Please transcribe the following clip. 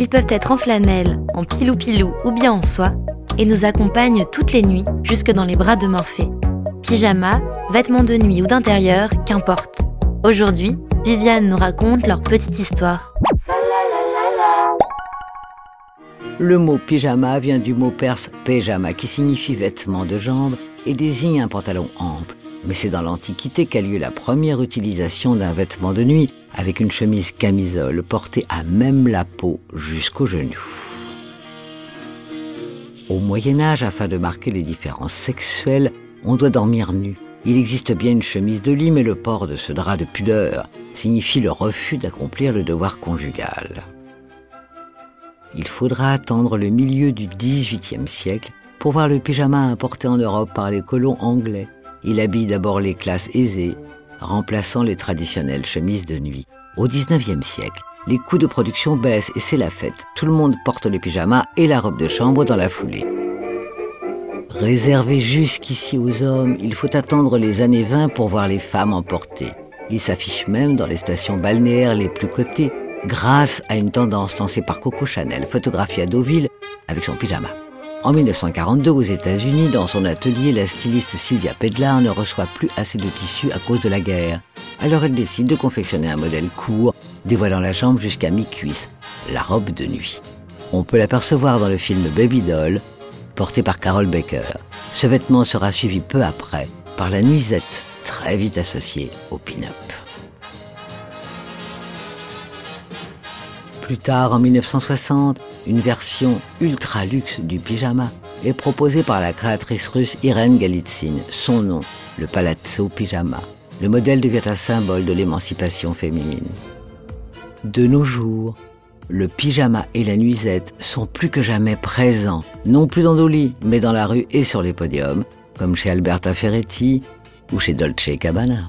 Ils peuvent être en flanelle, en pilou-pilou ou bien en soie et nous accompagnent toutes les nuits jusque dans les bras de Morphée. Pyjama, vêtements de nuit ou d'intérieur, qu'importe. Aujourd'hui, Viviane nous raconte leur petite histoire. Le mot pyjama vient du mot perse pyjama qui signifie vêtement de jambe et désigne un pantalon ample. Mais c'est dans l'Antiquité qu'a lieu la première utilisation d'un vêtement de nuit avec une chemise camisole portée à même la peau jusqu'au genou. Au Moyen Âge, afin de marquer les différences sexuelles, on doit dormir nu. Il existe bien une chemise de lit, mais le port de ce drap de pudeur signifie le refus d'accomplir le devoir conjugal. Il faudra attendre le milieu du XVIIIe siècle pour voir le pyjama importé en Europe par les colons anglais. Il habille d'abord les classes aisées, remplaçant les traditionnelles chemises de nuit. Au XIXe siècle, les coûts de production baissent et c'est la fête. Tout le monde porte les pyjamas et la robe de chambre dans la foulée. Réservé jusqu'ici aux hommes, il faut attendre les années 20 pour voir les femmes en porter. Il s'affiche même dans les stations balnéaires les plus cotées, grâce à une tendance lancée par Coco Chanel, photographiée à Deauville avec son pyjama. En 1942, aux États-Unis, dans son atelier, la styliste Sylvia Pedlar ne reçoit plus assez de tissu à cause de la guerre. Alors elle décide de confectionner un modèle court, dévoilant la jambe jusqu'à mi-cuisse, la robe de nuit. On peut l'apercevoir dans le film Baby Doll, porté par Carol Baker. Ce vêtement sera suivi peu après par la nuisette, très vite associée au pin-up. Plus tard, en 1960, une version ultra luxe du pyjama est proposée par la créatrice russe Irène Galitsine. Son nom, le Palazzo Pyjama. Le modèle devient un symbole de l'émancipation féminine. De nos jours, le pyjama et la nuisette sont plus que jamais présents, non plus dans nos lits, mais dans la rue et sur les podiums, comme chez Alberta Ferretti ou chez Dolce Cabana.